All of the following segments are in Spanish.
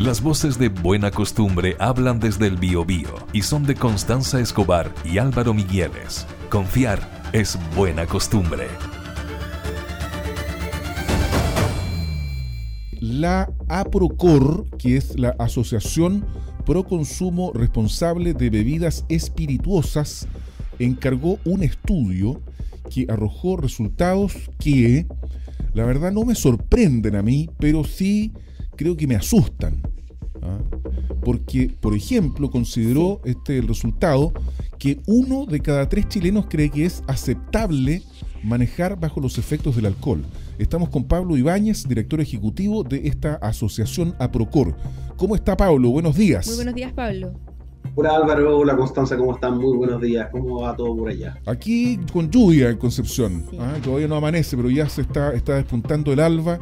Las voces de Buena Costumbre hablan desde el Biobío y son de Constanza Escobar y Álvaro Migueles. Confiar es buena costumbre. La APROCOR, que es la Asociación Pro Consumo Responsable de Bebidas Espirituosas, encargó un estudio que arrojó resultados que, la verdad, no me sorprenden a mí, pero sí creo que me asustan. ¿ah? Porque, por ejemplo, consideró este el resultado que uno de cada tres chilenos cree que es aceptable manejar bajo los efectos del alcohol. Estamos con Pablo Ibáñez, director ejecutivo de esta asociación APROCOR. ¿Cómo está Pablo? Buenos días. Muy buenos días, Pablo. Hola Álvaro, hola Constanza, ¿cómo están? Muy buenos días, ¿cómo va todo por allá? Aquí con lluvia en Concepción, ¿ah? todavía no amanece, pero ya se está, está despuntando el alba.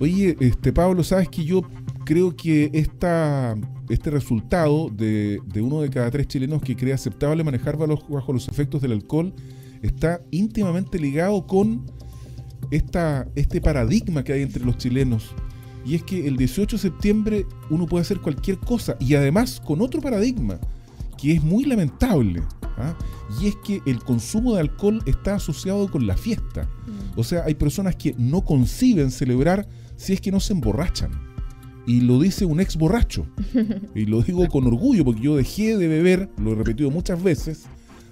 Oye, este Pablo, sabes que yo creo que esta, este resultado de, uno de cada tres chilenos que cree aceptable manejar bajo, los efectos del alcohol está íntimamente ligado con esta, este paradigma que hay entre los chilenos y es que el 18 de septiembre uno puede hacer cualquier cosa y además con otro paradigma que es muy lamentable. ¿ah? Y es que el consumo de alcohol está asociado con la fiesta. Mm. O sea, hay personas que no conciben celebrar si es que no se emborrachan. Y lo dice un ex borracho. Y lo digo con orgullo porque yo dejé de beber, lo he repetido muchas veces,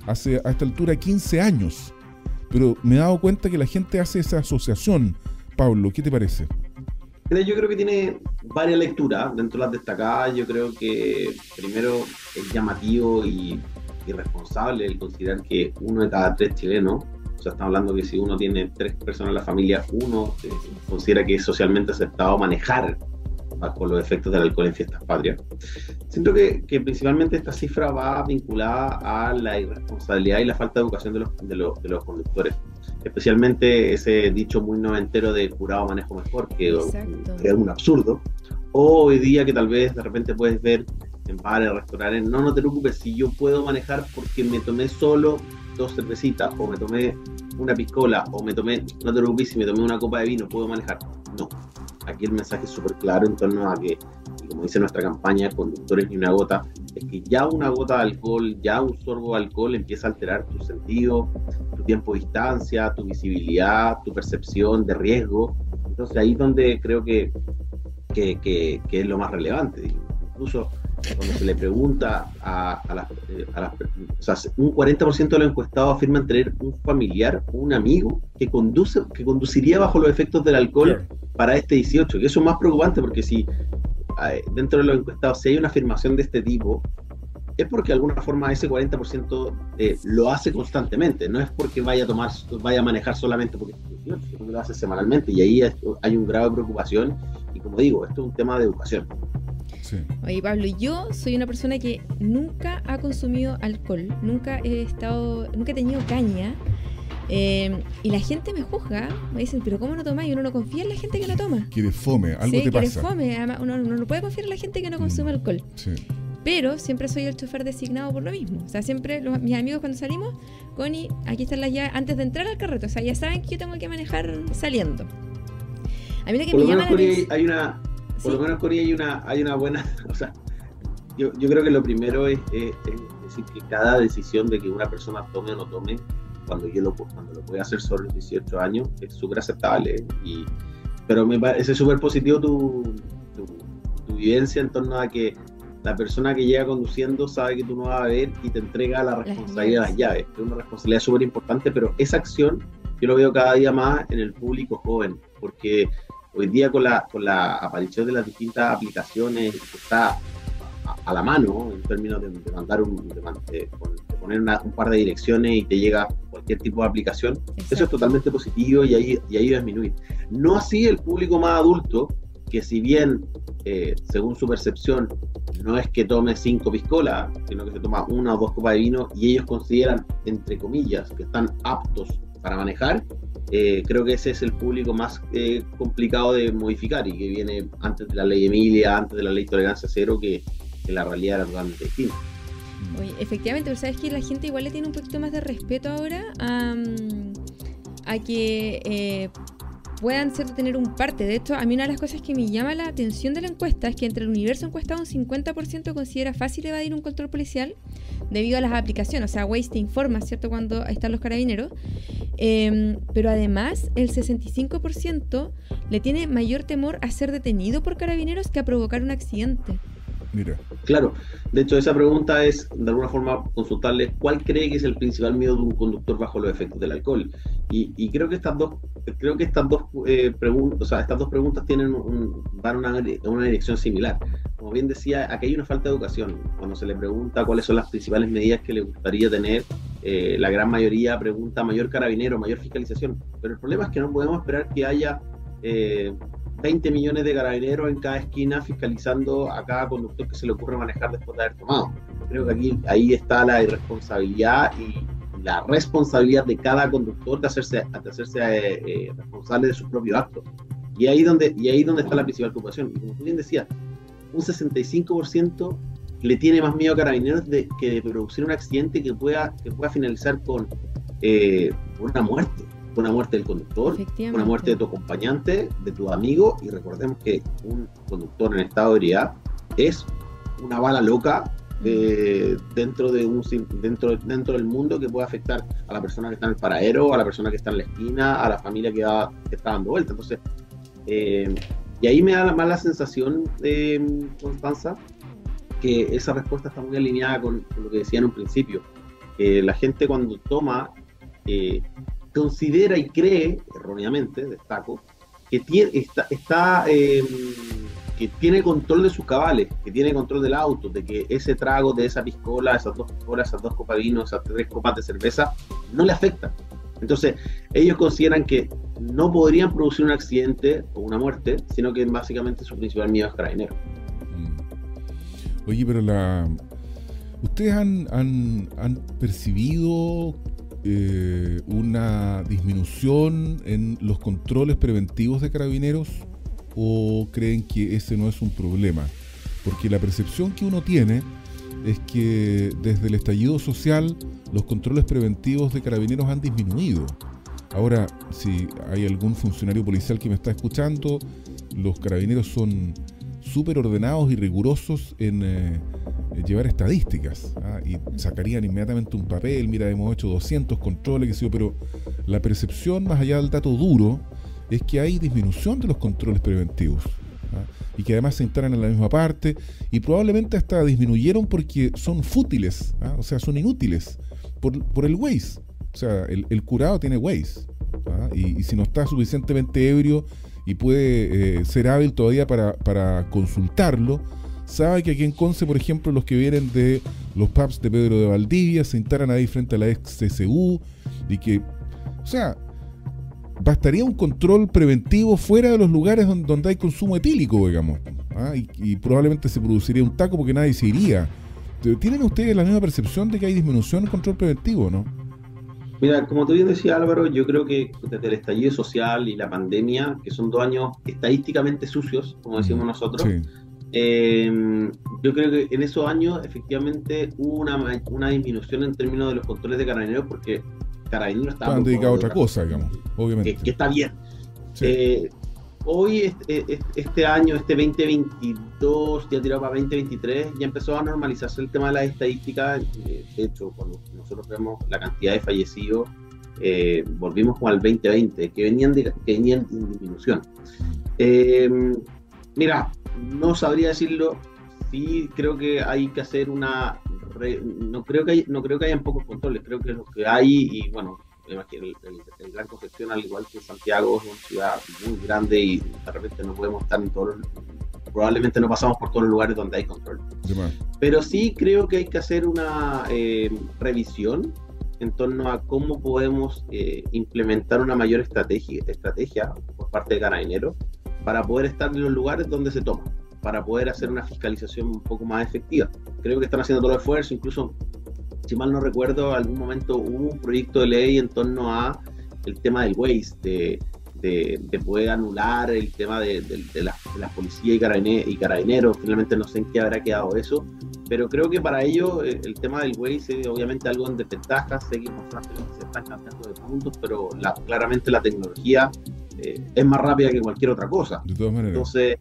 hace a esta altura 15 años. Pero me he dado cuenta que la gente hace esa asociación. Pablo, ¿qué te parece? Yo creo que tiene varias lecturas. Dentro de las destacadas, yo creo que primero es llamativo y irresponsable el considerar que uno de cada tres chilenos, o sea, estamos hablando que si uno tiene tres personas en la familia, uno eh, considera que es socialmente aceptado manejar bajo los efectos del alcohol en fiestas patrias. Siento que, que, principalmente esta cifra va vinculada a la irresponsabilidad y la falta de educación de los, de los, de los conductores especialmente ese dicho muy noventero de curado manejo mejor, que es un absurdo. O hoy día que tal vez de repente puedes ver en bares, restaurantes, no, no te preocupes, si yo puedo manejar porque me tomé solo dos cervecitas, o me tomé una piscola, o me tomé, no te preocupes, si me tomé una copa de vino, puedo manejar. No, aquí el mensaje es súper claro en torno a que, como dice nuestra campaña, conductores ni una gota, es que ya una gota de alcohol, ya un sorbo de alcohol empieza a alterar tu sentido, tu tiempo de distancia, tu visibilidad, tu percepción de riesgo. Entonces ahí es donde creo que, que, que, es lo más relevante. Incluso cuando se le pregunta a, a las, eh, o sea, un 40% de los encuestados afirman tener un familiar, un amigo que conduce, que conduciría bajo los efectos del alcohol para este 18, que eso es más preocupante porque si dentro de los encuestados, si hay una afirmación de este tipo, es porque de alguna forma ese 40% eh, lo hace constantemente, no es porque vaya a tomar, vaya a manejar solamente porque lo hace semanalmente. Y ahí hay un grado de preocupación. Y como digo, esto es un tema de educación. Oye Pablo, yo soy una persona que nunca ha consumido alcohol, nunca he estado, nunca he tenido caña Em, y la gente me juzga, me dicen, pero ¿cómo no tomas? Y uno no confía en la gente que no toma. Quiere fome, algo sí, te pasa. fome, uno, no puede confiar en la gente que no consume mm, alcohol. Pero siempre soy el chofer designado por lo mismo. O sea, siempre mis amigos cuando salimos, Connie, aquí están las llaves antes de entrar al carreto. O sea, ya saben que yo tengo que manejar saliendo. A mí lo que me llama hay una, Por lo menos, Cori, hay una, hay una buena... O sea, yo, yo creo que lo primero es, es decir que cada decisión de que una persona tome o no tome cuando yo lo, cuando lo voy a hacer sobre los 18 años, es súper aceptable. Y, pero me parece súper positivo tu, tu, vivencia en torno a que la persona que llega conduciendo sabe que tú no vas a ver y te entrega la responsabilidad de las llaves. Es una responsabilidad súper importante, pero esa acción yo lo veo cada día más en el público joven, porque hoy día con la, con la aparición de las distintas aplicaciones que está a, la mano en términos de, mandar un, de, poner un par de direcciones y te llega cualquier tipo de aplicación, eso es totalmente positivo y ahí, y ahí disminuir. No así el público más adulto, que si bien, eh, según su percepción, no es que tome cinco piscolas, sino que se toma una o dos copas de vino y ellos consideran, entre comillas, que están aptos para manejar, eh, creo que ese es el público más eh, complicado de modificar y que viene antes de la ley Emilia, antes de la ley Tolerancia Cero, que, la realidad era totalmente distinta. Oye, efectivamente, pero sabes que la gente igual le tiene un poquito más de respeto ahora a, que, eh, puedan ser de tener un parte. De hecho, a mí una de las cosas que me llama la atención de la encuesta es que entre el universo encuestado un 50% considera fácil evadir un control policial debido a las aplicaciones. O sea, Waze te informa, ¿cierto?, cuando están los carabineros. Em, pero además, el 65% le tiene mayor temor a ser detenido por carabineros que a provocar un accidente. Mira. Claro, de hecho esa pregunta es de alguna forma consultarle cuál cree que es el principal miedo de un conductor bajo los efectos del alcohol. Y, creo que estas dos, creo que estas dos eh, preguntas, o sea, estas dos preguntas tienen un, van una, una dirección similar. Como bien decía, aquí hay una falta de educación. Cuando se le pregunta cuáles son las principales medidas que le gustaría tener, eh, la gran mayoría pregunta mayor carabinero, mayor fiscalización. Pero el problema es que no podemos esperar que haya eh, 20 millones de carabineros en cada esquina fiscalizando a cada conductor que se le ocurre manejar después de haber tomado. Creo que aquí ahí está la irresponsabilidad y la responsabilidad de cada conductor de hacerse, de hacerse eh, eh, responsable de su propio acto. Y ahí donde y ahí donde está la principal preocupación. Y como tú bien decías, un 65% le tiene más miedo a carabineros de, que de producir un accidente que pueda, que pueda finalizar con eh, una muerte una muerte del conductor, una muerte de tu acompañante, de tu amigo, y recordemos que un conductor en estado de ebriedad es una bala loca eh, dentro de un dentro dentro del mundo que puede afectar a la persona que está en el paradero, a la persona que está en la esquina, a la familia que, está dando vuelta. Entonces, eh, y ahí me da la sensación de mm, Constanza que esa respuesta está muy alineada con, lo que decía en un principio. que la gente cuando toma eh, considera y cree, erróneamente, destaco, que tiene, está, está em, que tiene control de sus cabales, que tiene control del auto, de que ese trago de esa piscola, esas dos piscolas, esas dos copas de vino, esas tres copas de cerveza, no le afecta. Entonces, ellos consideran que no podrían producir un accidente o una muerte, sino que básicamente su principal miedo es carabinero. Mm. Oye, pero la... ¿Ustedes han, han, han percibido eh, una disminución en los controles preventivos de carabineros o creen que ese no es un problema? Porque la percepción que uno tiene es que desde el estallido social los controles preventivos de carabineros han disminuido. Ahora, si hay algún funcionario policial que me está escuchando, los carabineros son súper ordenados y rigurosos en eh, llevar estadísticas ¿ah? y sacarían inmediatamente un papel, mira, hemos hecho 200 controles, que sé pero la percepción más allá del dato duro es que hay disminución de los controles preventivos ¿ah? y que además se instalan en la misma parte y probablemente hasta disminuyeron porque son fútiles, ¿ah? o sea, son inútiles por, por el Waze. O sea, el, curado tiene Waze y, y si no está suficientemente ebrio y puede eh, ser hábil todavía para, para, consultarlo, sabe que aquí en Conce, por ejemplo, los que vienen de los pubs de Pedro de Valdivia se instalan ahí frente a la ex CSU y que, o sea, bastaría un control preventivo fuera de los lugares donde, hay consumo etílico, digamos, ¿ah? y, y, probablemente se produciría un taco porque nadie se iría. ¿Tienen ustedes la misma percepción de que hay disminución en control preventivo, no? Mira, como tú bien decías Álvaro, yo creo que desde el estallido social y la pandemia, que son dos años estadísticamente sucios, como decimos nosotros, em, yo creo que en esos años efectivamente hubo una, una disminución en términos de los controles de carabineros porque carabineros estaban dedicados a otra cosa, digamos, obviamente. Que, está bien. Eh, hoy, este, este, año, este 2022, ya tirado para 2023, ya empezó a normalizarse el tema de las estadísticas. Eh, de hecho, cuando nosotros vemos la cantidad de fallecidos, eh, volvimos como al 2020, que venían, de, que venían en disminución. Em, mira, no sabría decirlo, sí creo que hay que hacer una... no, creo que hay, no creo que hayan pocos controles, creo que lo que hay, y bueno, el, el, Gran Concepción, al igual que Santiago, es una ciudad muy grande y de repente no podemos estar en todos los, probablemente no pasamos por todos los lugares donde hay control. Pero sí creo que hay que hacer una eh, revisión en torno a cómo podemos eh, implementar una mayor estrategia, estrategia por parte de Carabineros para poder estar en los lugares donde se toma, para poder hacer una fiscalización un poco más efectiva. Creo que están haciendo todo el esfuerzo, incluso si mal no recuerdo, algún momento hubo un proyecto de ley en torno a el tema del waste, de, de, poder anular el tema de, la, policía y, carabineros, Finalmente no sé en qué habrá quedado eso, pero creo que para ello eh, el, tema del waste es obviamente algo en desventaja. Sé que se están cambiando de puntos, pero claramente la tecnología es más rápida que cualquier otra cosa. De todas maneras. Entonces,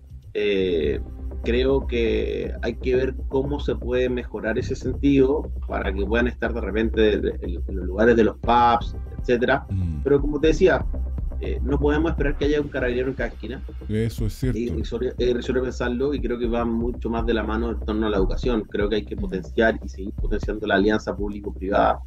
creo que hay que ver cómo se puede mejorar ese sentido para que puedan estar de repente en, los lugares de los pubs, etcétera. Mm. Pero como te decía, eh, no podemos esperar que haya un carabinero en cada esquina. Eso es cierto. Es pensarlo y creo que va mucho más de la mano en torno a la educación. Creo que hay que potenciar y seguir potenciando la alianza público-privada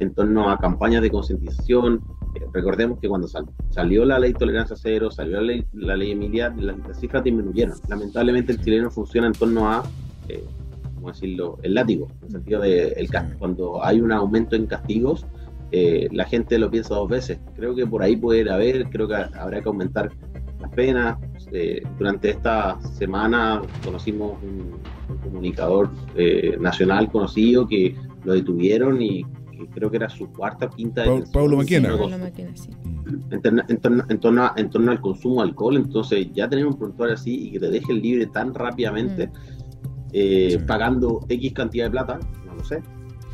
en torno a campañas de concientización. Eh, recordemos que cuando salió la ley tolerancia cero, salió la ley, la ley Emilia, las, cifras disminuyeron. Lamentablemente el chileno funciona en torno a, eh, ¿cómo decirlo?, el látigo, en el sentido de el, cuando hay un aumento en castigos, eh, la gente lo piensa dos veces. Creo que por ahí puede haber, creo que habrá que aumentar las penas. durante esta semana conocimos un, comunicador nacional conocido que lo detuvieron y creo que era su cuarta o quinta Pablo Maquena. En, torno, en, torno, al consumo de alcohol, entonces ya tener un prontuario así y que te dejen libre tan rápidamente, mm. eh, pagando X cantidad de plata, no lo sé.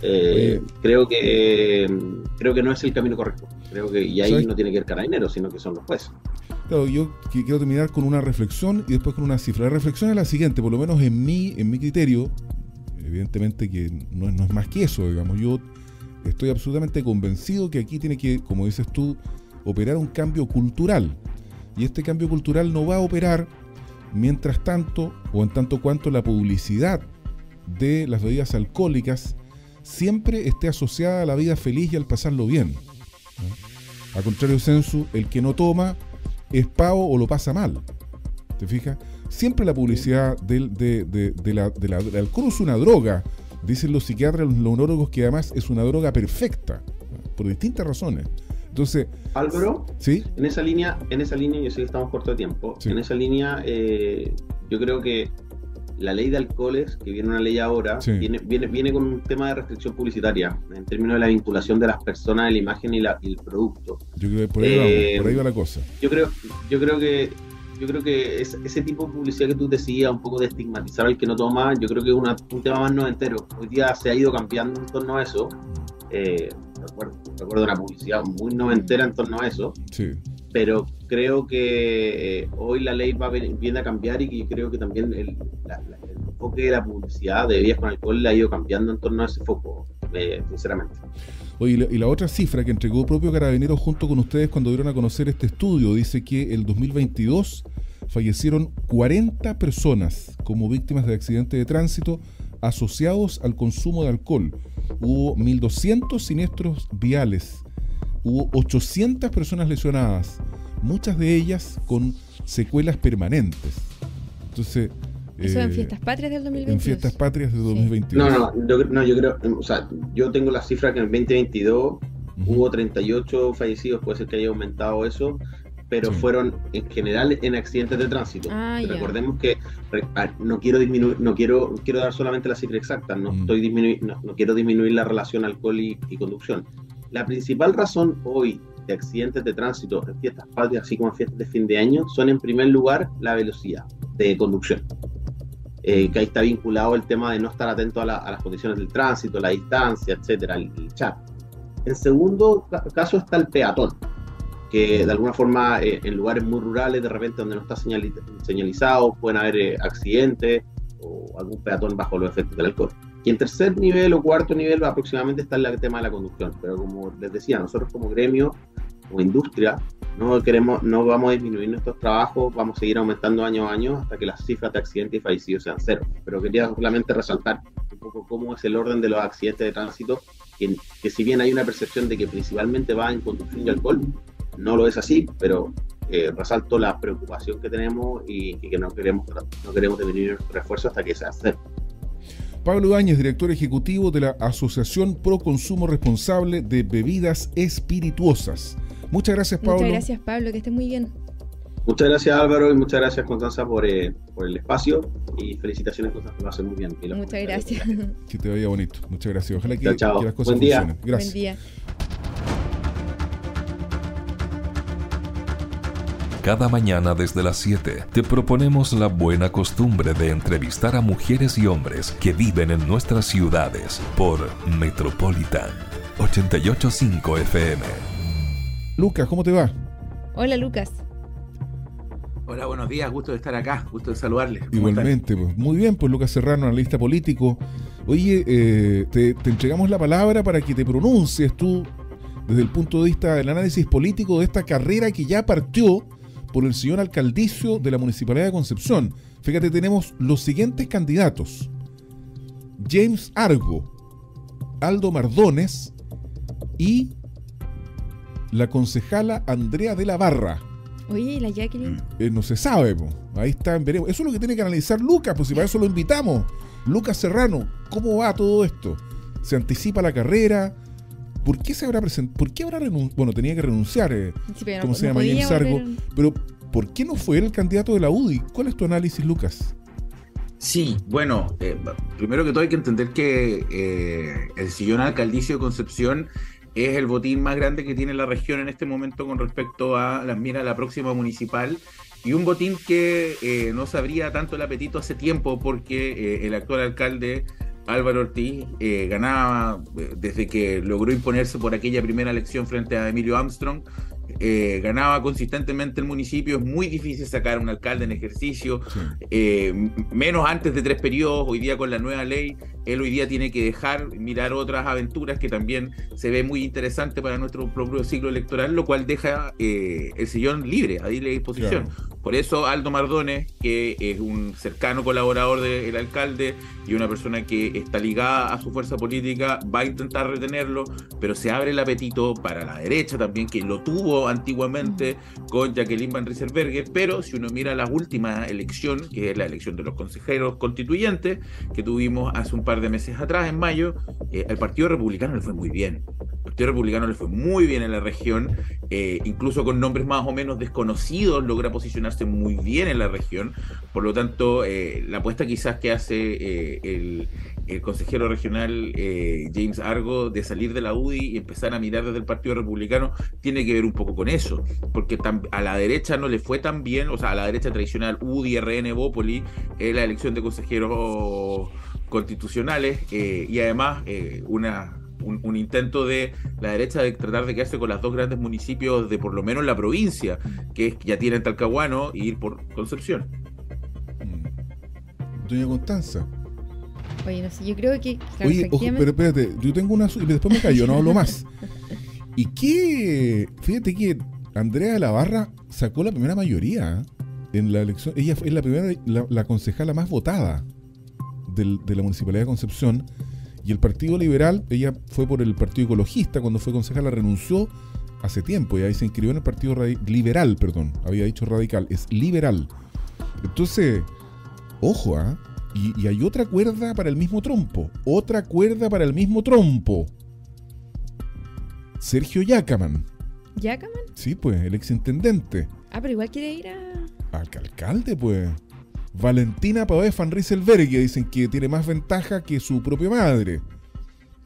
Eh, creo que creo que no es el camino correcto. Creo que y ahí no tiene que ir carabinero, sino que son los jueces. Claro, yo quiero terminar con una reflexión y después con una cifra. La reflexión es la siguiente, por lo menos en mi, en mi criterio, evidentemente que no, no es más que eso, digamos, yo estoy absolutamente convencido que aquí tiene que, como dices tú, operar un cambio cultural. Y este cambio cultural no va a operar mientras tanto o en tanto cuanto la publicidad de las bebidas alcohólicas siempre esté asociada a la vida feliz y al pasarlo bien. A contrario censo, el que no toma es pavo o lo pasa mal. ¿Te fijas? Siempre la publicidad del, de, de, la, del alcohol es una droga Dicen los psiquiatras, los neurólogos, que además es una droga perfecta, por distintas razones. Entonces, Álvaro, ¿sí? en esa línea, en esa línea, yo sé que estamos corto de tiempo, en esa línea eh, yo creo que la ley de alcoholes, que viene una ley ahora, viene, viene, viene con un tema de restricción publicitaria, en términos de la vinculación de las personas de la imagen y, la, y el producto. Yo creo que por ahí, por ahí va la cosa. Yo creo, yo creo que yo creo que ese tipo de publicidad que tú decías, un poco de estigmatizar al que no toma, yo creo que es un tema más noventero. Hoy día se ha ido cambiando en torno a eso. Eh, recuerdo, una publicidad muy noventera en torno a eso. Sí. Pero creo que eh, hoy la ley va viene a cambiar y que creo que también el, enfoque de la publicidad de bebidas con alcohol le ha ido cambiando en torno a ese foco, eh, sinceramente. Y la, otra cifra que entregó propio Carabinero junto con ustedes cuando dieron a conocer este estudio dice que el 2022 fallecieron 40 personas como víctimas de accidentes de tránsito asociados al consumo de alcohol. Hubo 1.200 siniestros viales, hubo 800 personas lesionadas, muchas de ellas con secuelas permanentes. Entonces, eso en eh, Fiestas Patrias del 2022. En Fiestas Patrias del 2022. No, no, yo, no, yo creo, o sea, yo tengo la cifra que en el 2022 hubo 38 fallecidos, puede ser que haya aumentado eso, pero fueron en general en accidentes de tránsito. Ah, Recordemos que ah, no quiero disminuir, no quiero, quiero dar solamente la cifra exacta, no estoy disminuir, no, quiero disminuir la relación alcohol y, conducción. La principal razón hoy de accidentes de tránsito en fiestas patrias, así como en fiestas de fin de año, son en primer lugar la velocidad de conducción. Eh, que ahí está vinculado el tema de no estar atento a, las condiciones del tránsito, la distancia, etcétera, el, chat. En segundo caso está el peatón, que de alguna forma eh, en lugares muy rurales, de repente donde no está señalizado, pueden haber eh, accidentes o algún peatón bajo los efectos del alcohol. Y en tercer nivel o cuarto nivel aproximadamente está el tema de la conducción. Pero como les decía, nosotros como gremio o industria no queremos, no vamos a disminuir nuestros trabajos, vamos a seguir aumentando año a año hasta que las cifras de accidentes y fallecidos sean cero. Pero quería solamente resaltar un poco cómo es el orden de los accidentes de tránsito, que, si bien hay una percepción de que principalmente va en conducción y alcohol, no lo es así, pero eh, resalto la preocupación que tenemos y, que no queremos, no queremos disminuir nuestro esfuerzo hasta que sea cero. Pablo Ibáñez, director ejecutivo de la Asociación Pro Consumo Responsable de Bebidas Espirituosas. Muchas gracias, Pablo. Muchas gracias, Pablo. Que estés muy bien. Muchas gracias, Álvaro, y muchas gracias, Constanza, por, eh, por el espacio. Y felicitaciones, Constanza, lo hace muy bien. Muchas gracias. Que te vaya bonito. Muchas gracias. Ojalá que, las cosas Buen día. funcionen. Gracias. Buen día. Cada mañana desde las 7 te proponemos la buena costumbre de entrevistar a mujeres y hombres que viven en nuestras ciudades por Metropolitan 885 FM. Lucas, ¿cómo te va? Hola Lucas. Hola, buenos días, gusto de estar acá, gusto de saludarles. Igualmente, pues. muy bien, pues Lucas Serrano, analista político. Oye, eh, te, entregamos la palabra para que te pronuncies tú desde el punto de vista del análisis político de esta carrera que ya partió por el señor alcaldicio de la Municipalidad de Concepción. Fíjate, tenemos los siguientes candidatos. James Argo, Aldo Mardones y la concejala Andrea de la Barra. Oye, ¿y la Jacqueline? Eh, no se sabe, ahí está, veremos. Eso es lo que tiene que analizar Lucas, pues si para eso lo invitamos. Lucas Serrano, ¿cómo va todo esto? ¿Se anticipa la carrera? ¿Por qué se habrá presentado? ¿Por qué habrá renunciado? Bueno, tenía que renunciar, eh, ¿cómo se llama? James Argo. Pero, ¿por qué no fue él el candidato de la UDI? ¿Cuál es tu análisis, Lucas? Sí, bueno, eh, primero que todo hay que entender que eh, el sillón alcaldicio de Concepción es el botín más grande que tiene la región en este momento con respecto a las miras de la próxima municipal. Y un botín que eh, no se abría tanto el apetito hace tiempo porque el actual alcalde Álvaro Ortiz ganaba desde que logró imponerse por aquella primera elección frente a Emilio Armstrong eh, ganaba consistentemente el municipio, es muy difícil sacar a un alcalde en ejercicio, eh, menos antes de tres periodos, hoy día con la nueva ley, él hoy día tiene que dejar mirar otras aventuras que también se ve muy interesante para nuestro propio ciclo electoral, lo cual deja eh, el sillón libre, a libre disposición. Por eso Aldo Mardones, que es un cercano colaborador del alcalde y una persona que está ligada a su fuerza política, va a intentar retenerlo, pero se abre el apetito para la derecha también, que lo tuvo antiguamente con Jacqueline Van Rieselberger, pero si uno mira la última elección, que es la elección de los consejeros constituyentes, que tuvimos hace un par de meses atrás, en mayo, eh, al Partido Republicano le fue muy bien. Al Partido Republicano le fue muy bien en la región, eh, incluso con nombres más o menos desconocidos, logra posicionarse muy bien en la región. Por lo tanto, eh, la apuesta quizás que hace el, el consejero regional eh, James Argo de salir de la UDI y empezar a mirar desde el Partido Republicano tiene que ver un poco con eso, porque a la derecha no le fue tan bien, o sea, a la derecha tradicional UDI, RN, Bópoli, en la elección de consejeros constitucionales eh, y además eh, una un, intento de la derecha de tratar de quedarse con los dos grandes municipios de por lo menos la provincia, que ya tienen Talcahuano, y ir por Concepción. Mm. Doña Constanza. Oye, no sé, yo creo que. Oye, ojo, pero espérate, yo tengo una. Y después me callo, no hablo más. ¿Y qué? Fíjate que Andrea de la Barra sacó la primera mayoría ¿eh? en la elección. Ella es la primera, la, concejala más votada de la Municipalidad de Concepción. Y el Partido Liberal, ella fue por el Partido Ecologista, cuando fue concejala renunció hace tiempo y ahí se inscribió en el Partido Liberal, perdón, había dicho radical, es liberal. Entonces, ojo, ¿ah? Y, hay otra cuerda para el mismo trompo. Otra cuerda para el mismo trompo. Sergio Yacaman. ¿Yacaman? Sí, pues, el exintendente. Ah, pero igual quiere ir a. Al alcalde, pues. Valentina Pavés Van Rieselberg, dicen que tiene más ventaja que su propia madre.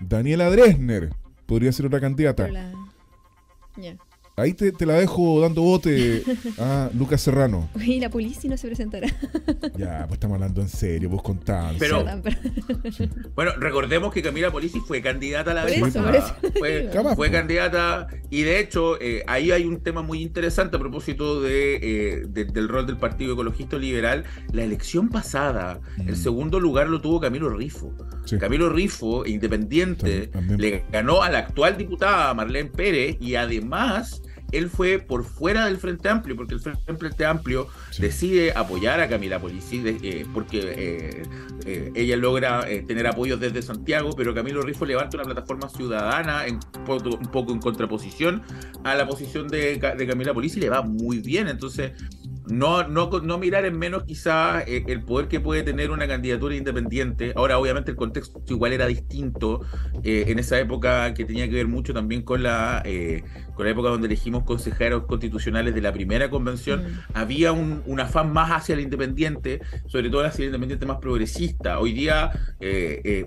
Daniela Dresner podría ser otra candidata. Ya. Ahí te, la dejo dando bote a Lucas Serrano. Y la policía no se presentará. Ya, pues estamos hablando en serio, vos contando. Pero, bueno, recordemos que Camila Polisi fue candidata a la vez fue, fue, candidata y de hecho eh, ahí hay un tema muy interesante a propósito de, eh, del rol del Partido Ecologista Liberal. La elección pasada, el mm. segundo lugar lo tuvo Camilo Rifo. Camilo Rifo, independiente, le ganó a la actual diputada Marlene Pérez y además él fue por fuera del Frente Amplio, porque el Frente Amplio decide apoyar a Camila Polici, eh, porque eh, eh, ella logra tener apoyo desde Santiago, pero Camilo Rifo levanta una plataforma ciudadana en, un poco en contraposición a la posición de, de Camila Polici le va muy bien. Entonces, no, no, no mirar en menos quizá eh, el poder que puede tener una candidatura independiente. Ahora, obviamente, el contexto igual era distinto eh, en esa época que tenía que ver mucho también con la, eh, con la época donde elegimos consejeros constitucionales de la primera convención. Mm. Había un, afán más hacia el independiente, sobre todo hacia el independiente más progresista. Hoy día,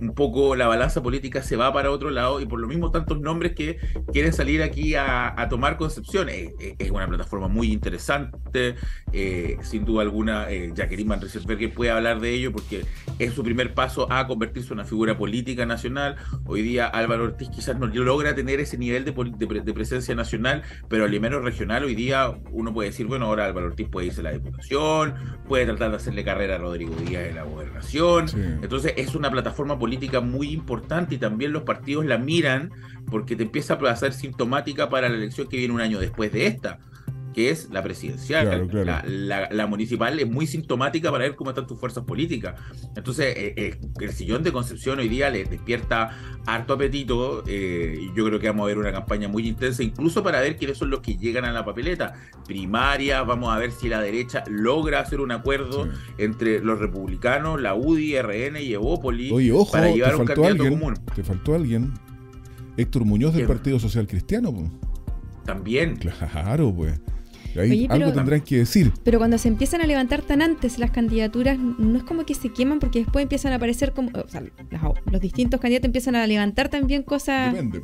un poco la balanza política se va para otro lado y por lo mismo tantos nombres que quieren salir aquí a, tomar Concepción. es una plataforma muy interesante. Eh, sin duda alguna, eh, Jacqueline Van Rieselberghe puede hablar de ello porque es su primer paso a convertirse en una figura política nacional. Hoy día Álvaro Ortiz quizás no logra tener ese nivel de, de, presencia nacional, pero al menos regional hoy día uno puede decir, bueno, ahora Álvaro Ortiz puede irse a la diputación, puede tratar de hacerle carrera a Rodrigo Díaz en la gobernación. Entonces es una plataforma política muy importante y también los partidos la miran porque te empieza a ser sintomática para la elección que viene un año después de esta que es la presidencial. La, municipal es muy sintomática para ver cómo están tus fuerzas políticas. Entonces, eh, eh, el sillón de Concepción hoy día le despierta harto apetito. Eh, yo creo que vamos a ver una campaña muy intensa, incluso para ver quiénes son los que llegan a la papeleta. Primaria, vamos a ver si la derecha logra hacer un acuerdo entre los republicanos, la UDI, RN y Evópolis para llevar un candidato común. Te faltó alguien. Héctor Muñoz del Partido Social Cristiano. También. Claro, pues algo tendrán que decir. Pero cuando se empiezan a levantar tan antes las candidaturas, no es como que se queman porque después empiezan a aparecer como. O sea, los, distintos candidatos empiezan a levantar también cosas. Depende.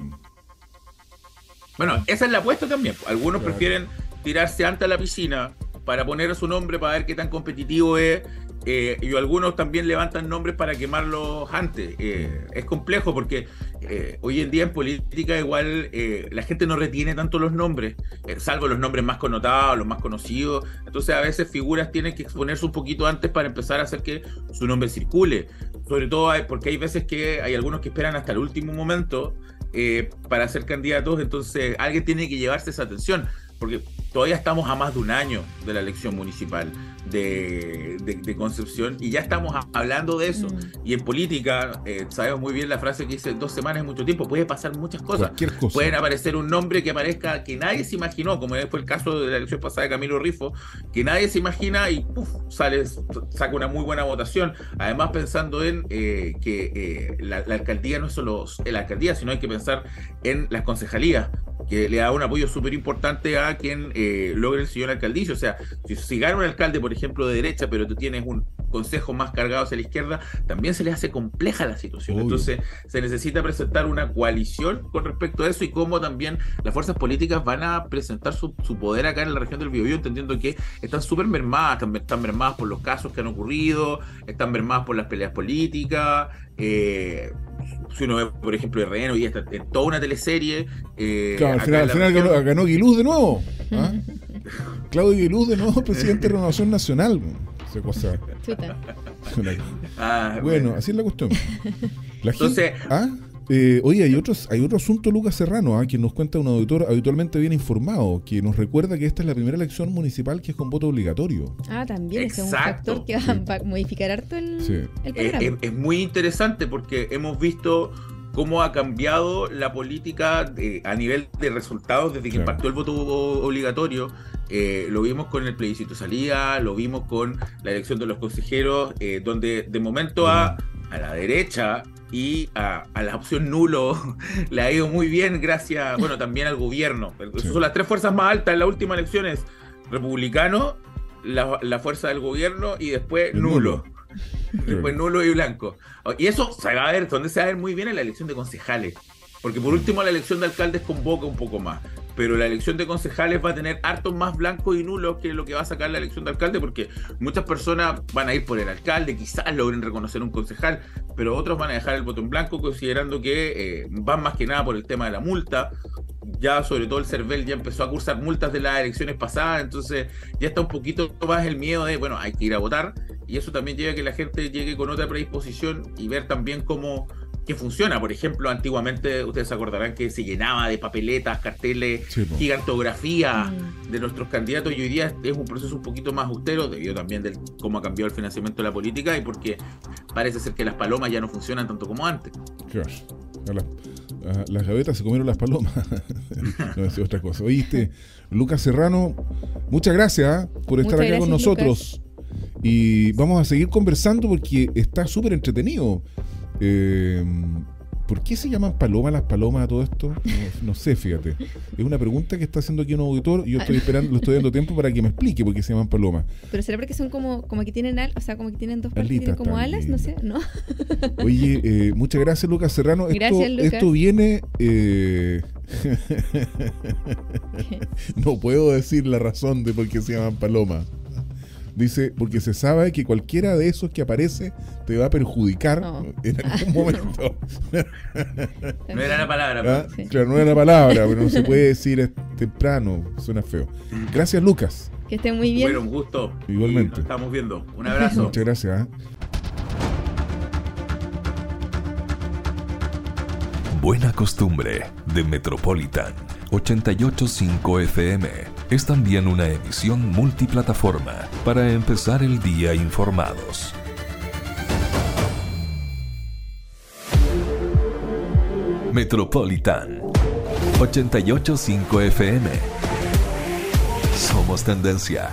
Bueno, esa es la apuesta también. Algunos prefieren tirarse antes a la piscina para poner a su nombre para ver qué tan competitivo es eh, y algunos también levantan nombres para quemarlos antes. Eh, es complejo porque eh, hoy en día en política igual la gente no retiene tanto los nombres, salvo los nombres más connotados, los más conocidos. Entonces a veces figuras tienen que exponerse un poquito antes para empezar a hacer que su nombre circule. Sobre todo porque hay veces que hay algunos que esperan hasta el último momento para ser candidatos, entonces alguien tiene que llevarse esa atención porque todavía estamos a más de un año de la elección municipal de, Concepción y ya estamos hablando de eso. Mm. Y en política, eh, sabemos muy bien la frase que dice, dos semanas es mucho tiempo, puede pasar muchas cosas. Pueden aparecer un nombre que aparezca que nadie se imaginó, como fue el caso de la elección pasada de Camilo Rifo, que nadie se imagina y sale, saca una muy buena votación. Además pensando en eh, que eh, la, la, alcaldía no es solo la alcaldía, sino hay que pensar en las concejalías que le da un apoyo súper importante a quien eh, logre el sillón alcaldicio. O sea, si, si gana un alcalde, por ejemplo, de derecha, pero tú tienes un consejo más cargado hacia la izquierda, también se le hace compleja la situación. Entonces, se necesita presentar una coalición con respecto a eso y cómo también las fuerzas políticas van a presentar su, poder acá en la región del Biobío, entendiendo que están súper mermadas, están, están mermadas por los casos que han ocurrido, están mermadas por las peleas políticas, eh, si uno ve, por ejemplo, RN hoy está en toda una teleserie. Eh, claro, al final, ganó, Guiluz de nuevo. ¿ah? Claudio Guiluz de nuevo, presidente de Renovación Nacional. cosa. Ah, bueno, así es la cuestión. Entonces, ¿ah? Eh, oye, hay otros, hay otro asunto, Lucas Serrano, ¿ah? quien nos cuenta un auditor habitualmente bien informado, que nos recuerda que esta es la primera elección municipal que es con voto obligatorio. Ah, también es un factor que va a modificar harto el, programa. Es, muy interesante porque hemos visto cómo ha cambiado la política a nivel de resultados desde que impactó el voto obligatorio. Eh, lo vimos con el plebiscito salida, lo vimos con la elección de los consejeros, eh, donde de momento a, a la derecha y a, la opción nulo le ha ido muy bien gracias, bueno, también al gobierno. Son las tres fuerzas más altas en las últimas elecciones. Republicano, la, fuerza del gobierno y después nulo. Después nulo y blanco. Y eso se va a ver, donde se va a ver muy bien en la elección de concejales. Porque por último la elección de alcaldes convoca un poco más pero la elección de concejales va a tener hartos más blancos y nulos que lo que va a sacar la elección de alcalde, porque muchas personas van a ir por el alcalde, quizás logren reconocer un concejal, pero otros van a dejar el voto en blanco considerando que eh, van más que nada por el tema de la multa. Ya sobre todo el CERVEL ya empezó a cursar multas de las elecciones pasadas, entonces ya está un poquito más el miedo de, bueno, hay que ir a votar, y eso también lleva a que la gente llegue con otra predisposición y ver también cómo que funciona. Por ejemplo, antiguamente ustedes acordarán que se llenaba de papeletas, carteles, gigantografía mm. de nuestros candidatos y hoy día es un proceso un poquito más austero debido también de cómo ha cambiado el financiamiento de la política y porque parece ser que las palomas ya no funcionan tanto como antes. Las, gavetas se comieron las palomas. no es otra cosa. Oíste, Lucas Serrano, muchas gracias ¿ah? por estar acá con nosotros. Y vamos a seguir conversando porque está súper entretenido. Eh, ¿Por qué se llaman palomas las palomas a todo esto? No, sé, fíjate. Es una pregunta que está haciendo aquí un auditor y yo estoy esperando, lo estoy dando tiempo para que me explique por qué se llaman palomas. Pero será porque son como, como que tienen alas, o sea, como que tienen dos partes, como alas, no sé, ¿no? Oye, eh, muchas gracias Lucas Serrano. Gracias, esto, Lucas. esto viene... Eh... no puedo decir la razón de por qué se llaman palomas. Dice, porque se sabe que cualquiera de esos que aparece te va a perjudicar en algún momento. No era la palabra. ¿Ah? Sí. Claro, no era la palabra, pero no se puede decir es temprano, suena feo. Gracias, Lucas. Que estén muy bien. Bueno, un gusto. Igualmente. Y nos estamos viendo. Un abrazo. Muchas gracias. ¿ah? Buena Costumbre de Metropolitan 885 FM es también una emisión multiplataforma para empezar el día informados. Metropolitan 885 FM. Somos tendencia.